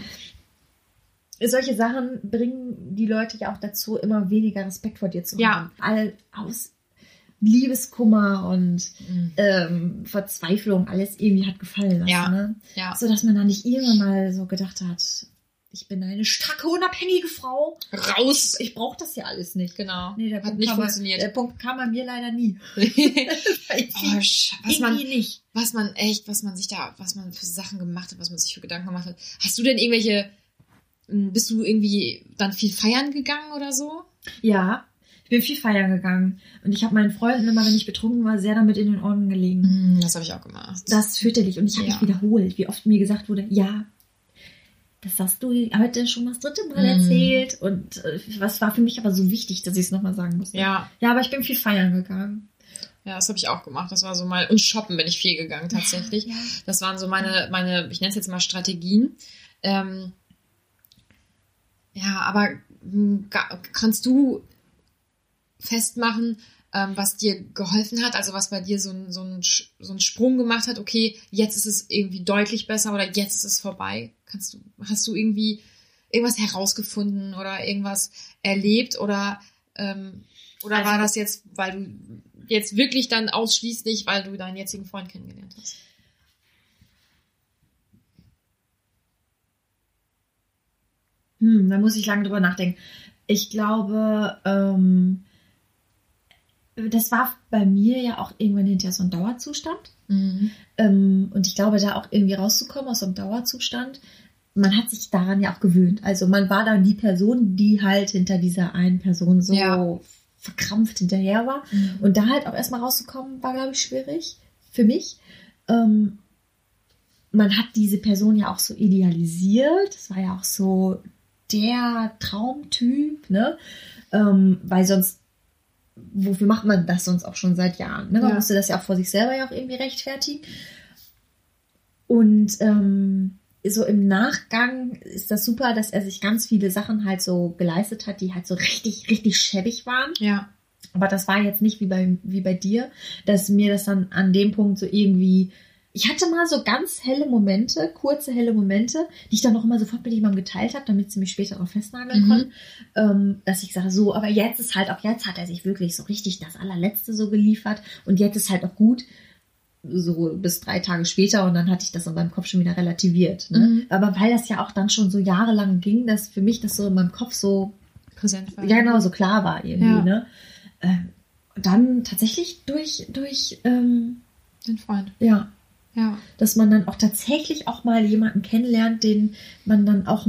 solche Sachen bringen die Leute ja auch dazu, immer weniger Respekt vor dir zu Ja. haben. All aus Liebeskummer und Mhm. ähm, Verzweiflung alles irgendwie hat gefallen lassen. Ja. Ne? Ja. So dass man dann nicht irgendwann mal so gedacht hat, ich bin eine starke, unabhängige Frau. Raus. Ich brauche das ja alles nicht. Genau. Nee, der Hat Punkt nicht funktioniert. Der Punkt kam bei mir leider nie. oh, was man, nicht. was man echt, was man sich da, was man für Sachen gemacht hat, was man sich für Gedanken gemacht hat. Hast du denn irgendwelche, bist du irgendwie dann viel feiern gegangen oder so? Ja, ich bin viel feiern gegangen. Und ich habe meinen Freunden immer, wenn ich betrunken war, sehr damit in den Ohren gelegen. Mm, Das habe ich auch gemacht. Das fürchterlich. Und ich habe Ja. mich wiederholt, wie oft mir gesagt wurde, ja, das hast du heute schon das dritte Mal Mhm. erzählt. Und äh, was war für mich aber so wichtig, dass ich es nochmal sagen musste. ja, Ja, aber ich bin viel feiern gegangen. ja, das habe ich auch gemacht. Das war so mal, und shoppen bin ich viel gegangen tatsächlich. Ja. Das waren so meine, meine, ich nenne es jetzt mal Strategien. Ähm, ja, aber m, ga- kannst du festmachen, ähm, was dir geholfen hat, also was bei dir so ein, so, ein, so ein Sprung gemacht hat, okay, jetzt ist es irgendwie deutlich besser oder jetzt ist es vorbei? Kannst du, hast du irgendwie irgendwas herausgefunden oder irgendwas erlebt oder, ähm, oder Also- war das jetzt, weil du jetzt wirklich dann ausschließlich, weil du deinen jetzigen Freund kennengelernt hast? Hm, da muss ich lange drüber nachdenken. Ich glaube, ähm, das war bei mir ja auch irgendwann hinterher so ein Dauerzustand. Mhm. Ähm, und ich glaube, da auch irgendwie rauszukommen aus so einem Dauerzustand, man hat sich daran ja auch gewöhnt. Also man war dann die Person, die halt hinter dieser einen Person so Ja. verkrampft hinterher war. Und da halt auch erstmal rauszukommen, war, glaube ich, schwierig für mich. Ähm, man hat diese Person ja auch so idealisiert. Das war ja auch so der Traumtyp, ne? Ähm, weil sonst, wofür macht man das sonst auch schon seit Jahren? Ne? Man Ja. musste das ja auch vor sich selber ja auch irgendwie rechtfertigen. Und ähm, so im Nachgang ist das super, dass er sich ganz viele Sachen halt so geleistet hat, die halt so richtig, richtig schäbig waren. Ja. Aber das war jetzt nicht wie bei, wie bei dir, dass mir das dann an dem Punkt so irgendwie. Ich hatte mal so ganz helle Momente, kurze helle Momente, die ich dann noch immer sofort mit jemandem geteilt habe, damit sie mich später darauf festnageln Mhm. konnten. Ähm, dass ich sage, so, aber jetzt ist halt auch jetzt hat er sich wirklich so richtig das allerletzte so geliefert und jetzt ist halt auch gut. So bis drei Tage später und dann hatte ich das in meinem Kopf schon wieder relativiert. Ne? Mhm. Aber weil das ja auch dann schon so jahrelang ging, dass für mich das so in meinem Kopf so Präsent war. ja genau so klar war irgendwie, Ja. ne? Und dann tatsächlich durch, durch, ähm, Dein Freund. ja, Ja. dass man dann auch tatsächlich auch mal jemanden kennenlernt, den man dann auch,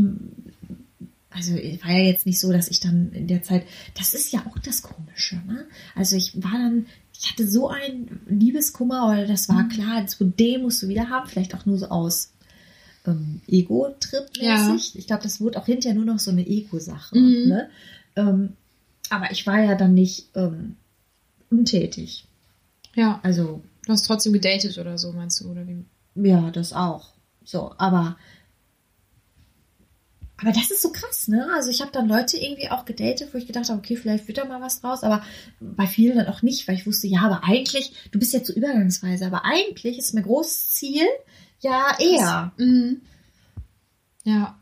also war ja jetzt nicht so, dass ich dann in der Zeit, das ist ja auch das Komische, ne? Also ich war dann, ich hatte so einen Liebeskummer, aber das war Mhm. klar, zu dem musst du wieder haben, vielleicht auch nur so aus ähm, Ego-Trip-mäßig. Ja. Ich glaube, das wurde auch hinterher nur noch so eine Ego-Sache, Mhm. ne? Ähm, aber ich war ja dann nicht ähm, untätig. Ja. Also Du hast trotzdem gedatet oder so, meinst du, oder wie? Ja, das auch. So, aber aber das ist so krass, ne? Also ich habe dann Leute irgendwie auch gedatet, wo ich gedacht habe, okay, vielleicht wird da mal was draus, aber bei vielen dann auch nicht, weil ich wusste, ja, aber eigentlich, du bist jetzt so übergangsweise, aber eigentlich ist mein großes Ziel ja eher. Mhm. Ja.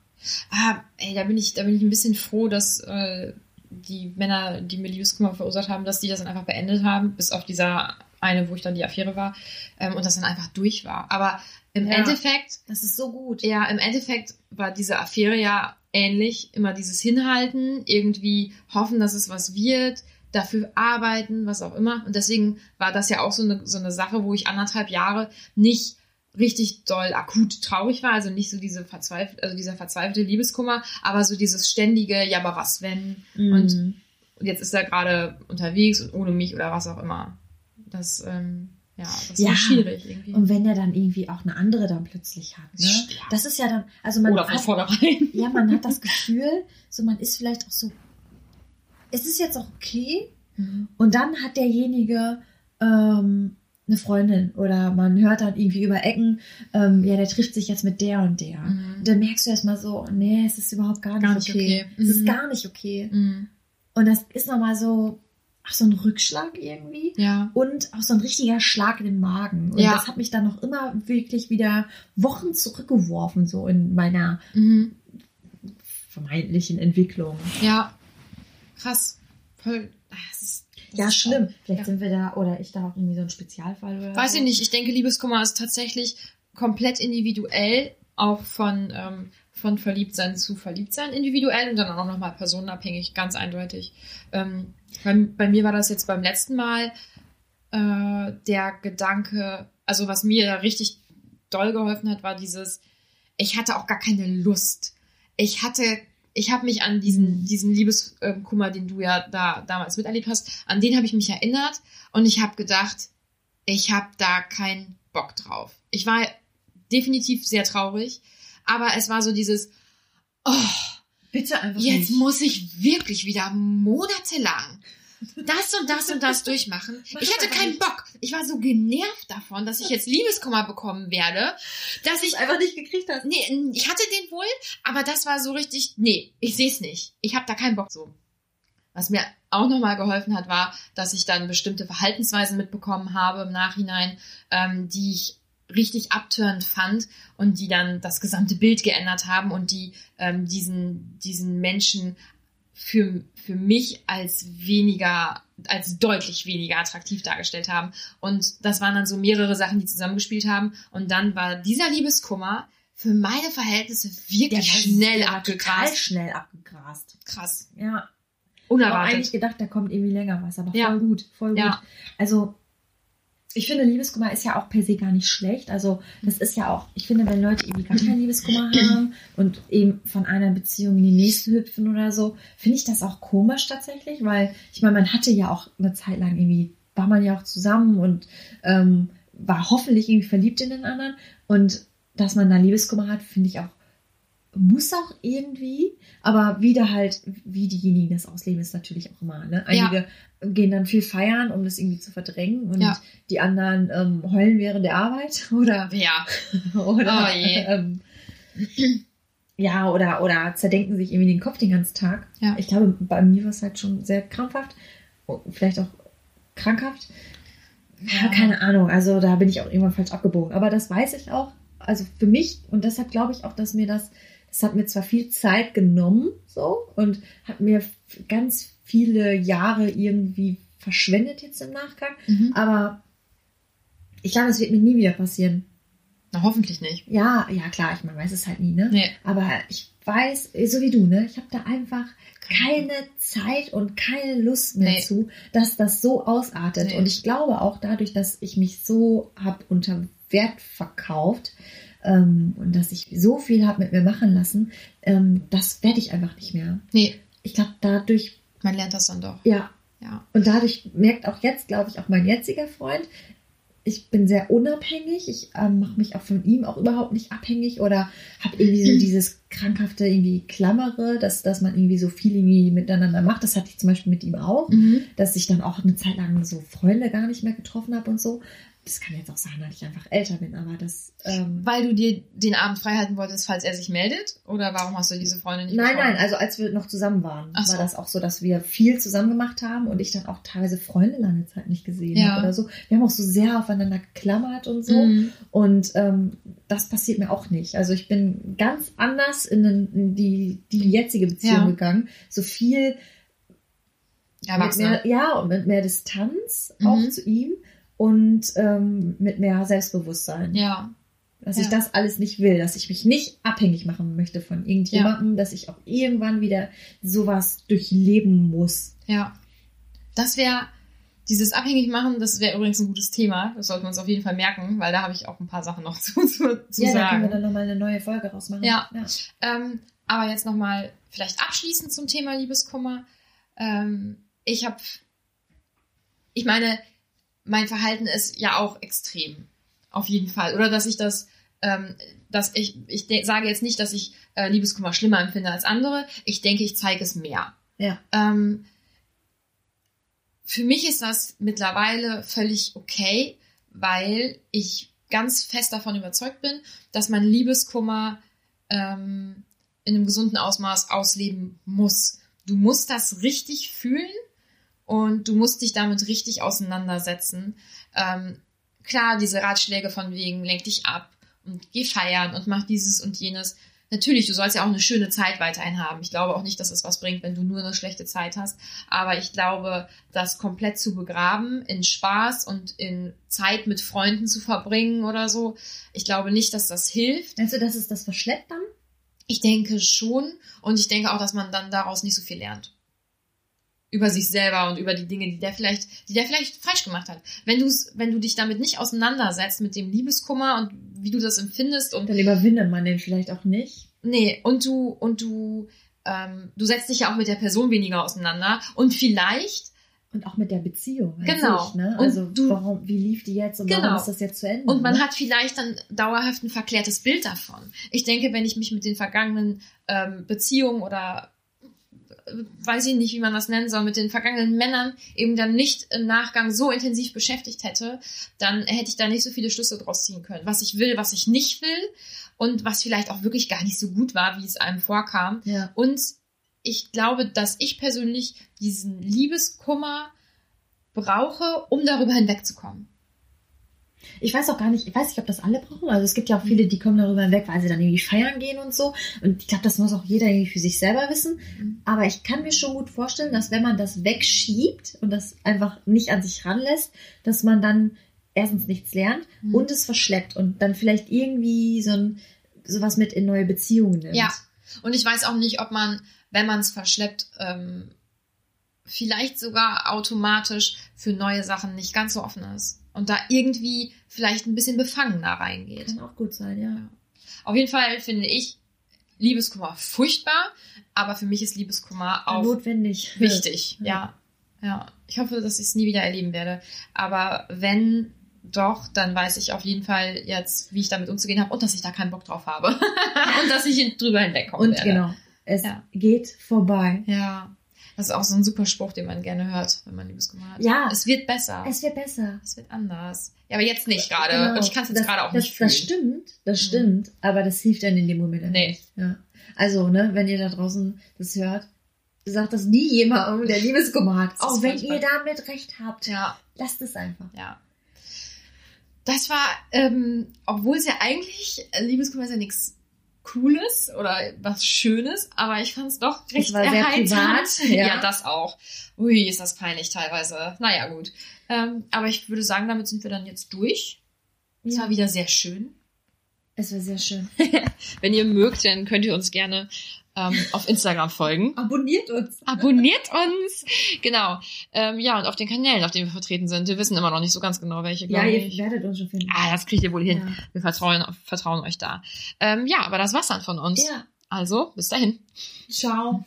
Ah, ey, da bin ich, da bin ich ein bisschen froh, dass äh, die Männer, die mir Liebeskummer verursacht haben, dass die das dann einfach beendet haben, bis auf dieser eine, wo ich dann die Affäre war, ähm, und das dann einfach durch war. Aber im Ja. Endeffekt Das ist so gut. Ja, im Endeffekt war diese Affäre ja ähnlich. Immer dieses Hinhalten, irgendwie hoffen, dass es was wird, dafür arbeiten, was auch immer. Und deswegen war das ja auch so eine, so eine Sache, wo ich anderthalb Jahre nicht richtig doll akut traurig war, also nicht so diese verzweifelt, also dieser verzweifelte Liebeskummer, aber so dieses ständige, ja, aber was wenn? Und Mhm. Und jetzt ist er gerade unterwegs und ohne mich oder was auch immer. Das, ähm, ja, das Ja. ist schwierig irgendwie. Und wenn er dann irgendwie auch eine andere dann plötzlich hat, ne? Ja. Das ist ja dann, also man oder von hat, vornherein. ja, man hat das Gefühl, so man ist vielleicht auch so, es ist jetzt auch okay. Und dann hat derjenige ähm, eine Freundin oder man hört dann irgendwie über Ecken, ähm, ja, der trifft sich jetzt mit der und der. Mhm. Und dann merkst du erstmal so, nee, es ist überhaupt gar nicht, Gar nicht okay. okay. Es ist Mhm. gar nicht okay. Mhm. Und das ist nochmal so, ach, so ein Rückschlag irgendwie. Ja. Und auch so ein richtiger Schlag in den Magen. Und Ja. das hat mich dann noch immer wirklich wieder Wochen zurückgeworfen, so in meiner Mhm. vermeintlichen Entwicklung. Ja. Krass. Voll. ah, Das ist, das Ja, schlimm. Vielleicht Ja. sind wir da, oder ich da auch irgendwie so ein Spezialfall oder Weiß so. ich nicht. Ich denke, Liebeskummer ist tatsächlich komplett individuell, auch von, ähm, von Verliebtsein zu Verliebtsein individuell und dann auch nochmal personenabhängig, ganz eindeutig. Ähm, bei, bei mir war das jetzt beim letzten Mal äh, der Gedanke, also was mir da richtig doll geholfen hat, war dieses, ich hatte auch gar keine Lust. Ich hatte, ich habe mich an diesen, diesen Liebeskummer, den du ja da damals miterlebt hast, an den habe ich mich erinnert und ich habe gedacht, ich habe da keinen Bock drauf. Ich war definitiv sehr traurig, aber es war so dieses, oh, Bitte einfach jetzt nicht. muss ich wirklich wieder monatelang das und das und das durchmachen. Mach Ich hatte keinen. Bock. Ich war so genervt davon, dass ich jetzt Liebeskummer bekommen werde, dass ich einfach nicht gekriegt hast. Nee, ich hatte den wohl, aber das war so richtig, nee, ich sehe es nicht. Ich habe da keinen Bock so. Was mir auch nochmal geholfen hat, war, dass ich dann bestimmte Verhaltensweisen mitbekommen habe im Nachhinein, ähm, die ich richtig abtörend fand und die dann das gesamte Bild geändert haben und die ähm, diesen, diesen Menschen für, für mich als weniger, als deutlich weniger attraktiv dargestellt haben. Und das waren dann so mehrere Sachen, die zusammengespielt haben. Und dann war dieser Liebeskummer für meine Verhältnisse wirklich schnell war Total abgegrast. schnell abgegrast. Krass. Ja. Ich habe Unerwartet. eigentlich gedacht, da kommt irgendwie länger was, aber voll Ja. gut, voll gut. Ja. Also, ich finde, Liebeskummer ist ja auch per se gar nicht schlecht. Also, das ist ja auch, ich finde, wenn Leute irgendwie gar keinen Liebeskummer haben und eben von einer Beziehung in die nächste hüpfen oder so, finde ich das auch komisch tatsächlich, weil ich meine, man hatte ja auch eine Zeit lang irgendwie, war man ja auch zusammen und ähm, war hoffentlich irgendwie verliebt in den anderen. Und dass man da Liebeskummer hat, finde ich auch, muss auch irgendwie, aber wieder halt, wie diejenigen das ausleben, ist natürlich auch immer. Ne? Einige gehen dann viel feiern, um das irgendwie zu verdrängen und Ja. die anderen ähm, heulen während der Arbeit oder Ja. oder Oh je. ähm, ja oder oder zerdenken sich irgendwie den Kopf den ganzen Tag. Ja. Ich glaube, bei mir war es halt schon sehr krampfhaft, vielleicht auch krankhaft. Ja, Ja. keine Ahnung. Also da bin ich auch irgendwann falsch abgebogen. Aber das weiß ich auch. Also für mich und deshalb glaube ich auch, dass mir das, das hat mir zwar viel Zeit genommen, so und hat mir ganz viele Jahre irgendwie verschwendet jetzt im Nachgang. Mhm. Aber ich glaube, es wird mir nie wieder passieren. Na, hoffentlich nicht. Ja, ja klar, ich man weiß es halt nie, ne? Nee. Aber ich weiß, so wie du, ne? Ich habe da einfach keine Zeit und keine Lust mehr Nee. zu, dass das so ausartet. Nee. Und ich glaube auch dadurch, dass ich mich so hab unter Wert verkauft ähm, und dass ich so viel hab mit mir machen lassen, ähm, das werde ich einfach nicht mehr. Nee, Ich glaube, dadurch, man lernt das dann doch. ja, Ja. und dadurch merkt auch jetzt, glaube ich, auch mein jetziger Freund, ich bin sehr unabhängig. Ich ähm, mache mich auch von ihm auch überhaupt nicht abhängig oder habe irgendwie so dieses krankhafte irgendwie Klammere, dass, dass man irgendwie so viel irgendwie miteinander macht. Das hatte ich zum Beispiel mit ihm auch, Mhm. dass ich dann auch eine Zeit lang so Freunde gar nicht mehr getroffen habe und so. Das kann jetzt auch sein, dass ich einfach älter bin, aber das. Ähm, Weil du dir den Abend frei halten wolltest, falls er sich meldet? Oder warum hast du diese Freundin nicht Nein, getroffen? nein, also als wir noch zusammen waren, Ach so. war das auch so, dass wir viel zusammen gemacht haben und ich dann auch teilweise Freunde lange Zeit nicht gesehen Ja. habe oder so. Wir haben auch so sehr aufeinander geklammert und so. Mhm. Und ähm, das passiert mir auch nicht. Also ich bin ganz anders in, den, in die, die jetzige Beziehung Ja. gegangen. So viel mit Erwachsene. mehr, ja, und mit mehr Distanz Mhm. auch zu ihm und ähm, mit mehr Selbstbewusstsein. Ja. Dass Ja. ich das alles nicht will, dass ich mich nicht abhängig machen möchte von irgendjemandem, dass ich auch irgendwann wieder sowas durchleben muss. Ja. Das wäre, dieses abhängig machen, das wäre übrigens ein gutes Thema. Das sollten wir uns auf jeden Fall merken, weil da habe ich auch ein paar Sachen noch zu, zu, zu ja, da können sagen. wir dann nochmal eine neue Folge rausmachen. Ja. ja. Ähm, aber jetzt nochmal vielleicht abschließend zum Thema Liebeskummer. Ähm, ich habe, ich meine, mein Verhalten ist ja auch extrem. Auf jeden Fall. Oder dass ich das, ähm, dass ich, ich sage jetzt nicht, dass ich äh, Liebeskummer schlimmer empfinde als andere. Ich denke, ich zeige es mehr. Ja. Ähm, für mich ist das mittlerweile völlig okay, weil ich ganz fest davon überzeugt bin, dass man Liebeskummer ähm, in einem gesunden Ausmaß ausleben muss. Du musst das richtig fühlen und du musst dich damit richtig auseinandersetzen. Ähm, klar, diese Ratschläge von wegen, lenk dich ab und geh feiern und mach dieses und jenes. Natürlich, du sollst ja auch eine schöne Zeit weiterhin haben. Ich glaube auch nicht, dass es was bringt, wenn du nur eine schlechte Zeit hast. Aber ich glaube, das komplett zu begraben in Spaß und in Zeit mit Freunden zu verbringen oder so, ich glaube nicht, dass das hilft. Meinst du, dass es das verschleppt dann? Ich denke schon und ich denke auch, dass man dann daraus nicht so viel lernt. Über sich selber und über die Dinge, die der vielleicht, die der vielleicht falsch gemacht hat. Wenn du wenn du dich damit nicht auseinandersetzt mit dem Liebeskummer und wie du das empfindest und Dann überwindet man den vielleicht auch nicht. nee und du und du ähm, du setzt dich ja auch mit der Person weniger auseinander und vielleicht Und auch mit der Beziehung. Genau. Sich, ne? Also du- warum, wie lief die jetzt und Genau. warum ist das jetzt zu Ende? Und man ne? hat vielleicht dann dauerhaft ein verklärtes Bild davon. Ich denke, wenn ich mich mit den vergangenen ähm, Beziehungen oder weiß ich nicht, wie man das nennen soll, mit den vergangenen Männern eben dann nicht im Nachgang so intensiv beschäftigt hätte, dann hätte ich da nicht so viele Schlüsse draus ziehen können. Was ich will, was ich nicht will und was vielleicht auch wirklich gar nicht so gut war, wie es einem vorkam. Ja. Und ich glaube, dass ich persönlich diesen Liebeskummer brauche, um darüber hinwegzukommen. Ich weiß auch gar nicht, ich weiß nicht, ob das alle brauchen. Also es gibt ja auch viele, die kommen darüber hinweg, weil sie dann irgendwie feiern gehen und so. Und ich glaube, das muss auch jeder irgendwie für sich selber wissen. Mhm. Aber ich kann mir schon gut vorstellen, dass wenn man das wegschiebt und das einfach nicht an sich ranlässt, dass man dann erstens nichts lernt Mhm. und es verschleppt und dann vielleicht irgendwie so ein sowas mit in neue Beziehungen nimmt. Ja. Und ich weiß auch nicht, ob man, wenn man es verschleppt, ähm, vielleicht sogar automatisch für neue Sachen nicht ganz so offen ist. Und da irgendwie vielleicht ein bisschen befangener reingeht. Kann auch gut sein, ja. Auf jeden Fall finde ich Liebeskummer furchtbar, aber für mich ist Liebeskummer auch Notwendig. wichtig. Ja. Ja. Ja. Ich hoffe, dass ich es nie wieder erleben werde. Aber wenn doch, dann weiß ich auf jeden Fall jetzt, wie ich damit umzugehen habe und dass ich da keinen Bock drauf habe. und dass ich drüber hinwegkommen Und werde. genau, es Ja. geht vorbei. Ja. Das ist auch so ein super Spruch, den man gerne hört, wenn man Liebeskummer hat. Ja. Es wird besser. Es wird besser. Es wird anders. Ja, aber jetzt nicht gerade. Genau. Und ich kann es jetzt gerade auch das, nicht fühlen. Das stimmt, das Mhm. stimmt, aber das hilft dann in dem Moment Nee. nicht. Ja. Also, ne, wenn ihr da draußen das hört, sagt das nie jemandem, der Liebeskummer hat. Auch wenn furchtbar. ihr damit recht habt. Ja, Lasst es einfach. ja. Das war, ähm, obwohl es ja eigentlich, äh, Liebeskummer ist ja nichts Cooles oder was Schönes, aber ich fand es doch recht war sehr erheiternd. privat, Ja. ja. das auch. Ui, ist das peinlich teilweise. Naja, gut. Ähm, aber ich würde sagen, damit sind wir dann jetzt durch. Es war Ja, wieder sehr schön. es war sehr schön. Wenn ihr mögt, dann könnt ihr uns gerne ähm, auf Instagram folgen. Abonniert uns. Abonniert uns! Genau. Ähm, ja, und auf den Kanälen, auf denen wir vertreten sind. Wir wissen immer noch nicht so ganz genau, welche, Ja, ihr ich. werdet uns schon finden. Ah, das kriegt ihr wohl hin. Ja. Wir vertrauen, vertrauen euch da. Ähm, ja, aber das war's dann von uns. ja. Also, bis dahin. Ciao.